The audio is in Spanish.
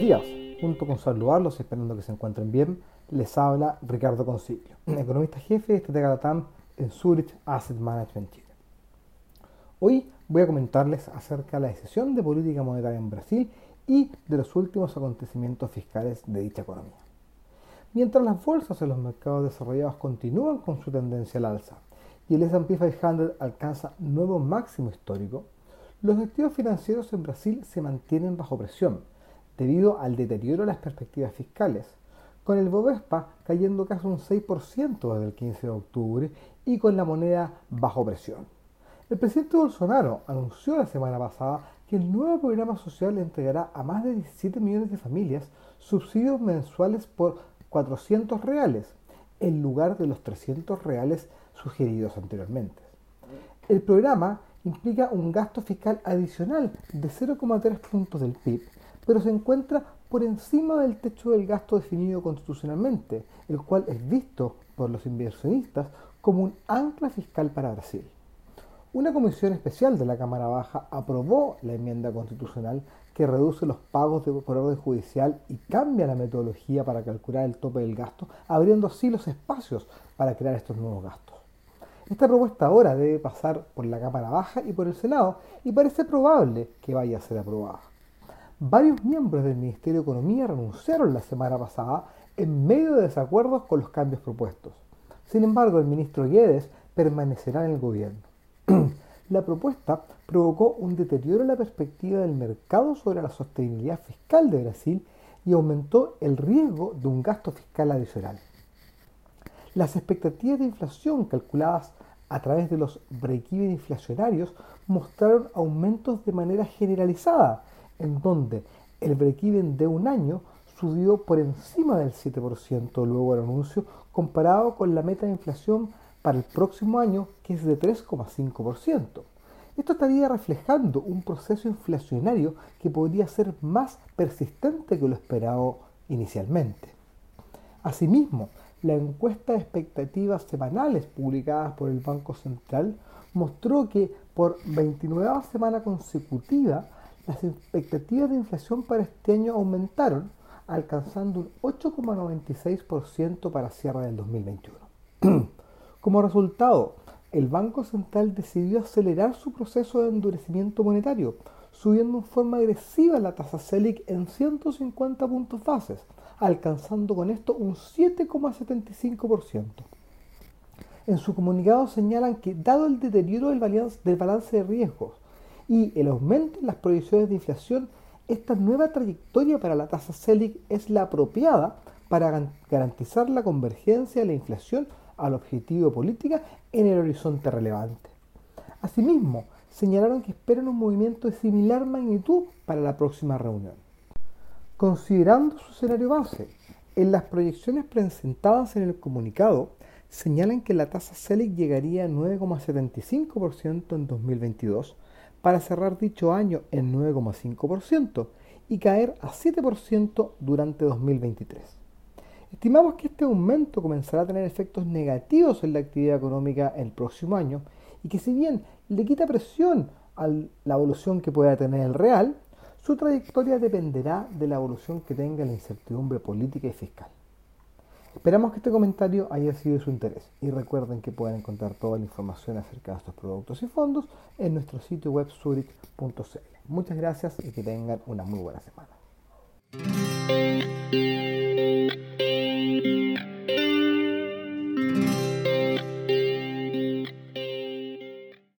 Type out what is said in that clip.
buenos días. Junto con saludarlos y esperando que se encuentren bien, les habla Ricardo Concilio, economista jefe de Estratega Latam en Zurich Asset Management Chile. Hoy voy a comentarles acerca de la decisión de política monetaria en Brasil y de los últimos acontecimientos fiscales de dicha economía. Mientras las bolsas en los mercados desarrollados continúan con su tendencia al alza y el S&P 500 alcanza nuevo máximo histórico, los activos financieros en Brasil se mantienen bajo presión debido al deterioro de las perspectivas fiscales, con el Bovespa cayendo casi un 6% desde el 15 de octubre y con la moneda bajo presión. El presidente Bolsonaro anunció la semana pasada que el nuevo programa social le entregará a más de 17 millones de familias subsidios mensuales por 400 reales, en lugar de los 300 reales sugeridos anteriormente. El programa implica un gasto fiscal adicional de 0,3 puntos del PIB, pero se encuentra por encima del techo del gasto definido constitucionalmente, el cual es visto por los inversionistas como un ancla fiscal para Brasil. Una comisión especial de la Cámara Baja aprobó la enmienda constitucional que reduce los pagos de, por orden judicial y cambia la metodología para calcular el tope del gasto, abriendo así los espacios para crear estos nuevos gastos. Esta propuesta ahora debe pasar por la Cámara Baja y por el Senado y parece probable que vaya a ser aprobada. Varios miembros del Ministerio de Economía renunciaron la semana pasada en medio de desacuerdos con los cambios propuestos. Sin embargo, el ministro Guedes permanecerá en el gobierno. la propuesta provocó un deterioro en la perspectiva del mercado sobre la sostenibilidad fiscal de Brasil y aumentó el riesgo de un gasto fiscal adicional. Las expectativas de inflación calculadas a través de los break-even inflacionarios mostraron aumentos de manera generalizada, en donde el break-even de un año subió por encima del 7% luego del anuncio, comparado con la meta de inflación para el próximo año, que es de 3,5%. Esto estaría reflejando un proceso inflacionario que podría ser más persistente que lo esperado inicialmente. Asimismo, la encuesta de expectativas semanales publicadas por el Banco Central mostró que por 29 semana consecutiva las expectativas de inflación para este año aumentaron, alcanzando un 8,96% para cierre del 2021. Como resultado, el Banco Central decidió acelerar su proceso de endurecimiento monetario, subiendo en forma agresiva la tasa Selic en 150 puntos bases, alcanzando con esto un 7,75%. En su comunicado señalan que dado el deterioro del balance, de riesgos y el aumento en las proyecciones de inflación, esta nueva trayectoria para la tasa Selic es la apropiada para garantizar la convergencia de la inflación al objetivo de política en el horizonte relevante. Asimismo, señalaron que esperan un movimiento de similar magnitud para la próxima reunión. Considerando su escenario base, en las proyecciones presentadas en el comunicado señalan que la tasa CELIC llegaría a 9,75% en 2022 para cerrar dicho año en 9,5% y caer a 7% durante 2023. Estimamos que este aumento comenzará a tener efectos negativos en la actividad económica el próximo año y que si bien le quita presión a la evolución que pueda tener el real, su trayectoria dependerá de la evolución que tenga la incertidumbre política y fiscal. Esperamos que este comentario haya sido de su interés y recuerden que pueden encontrar toda la información acerca de estos productos y fondos en nuestro sitio web zurich.cl. Muchas gracias y que tengan una muy buena semana.